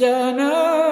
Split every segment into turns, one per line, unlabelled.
جانانه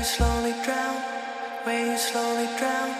you slowly drown, where you slowly drown.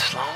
It's long.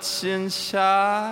剩下。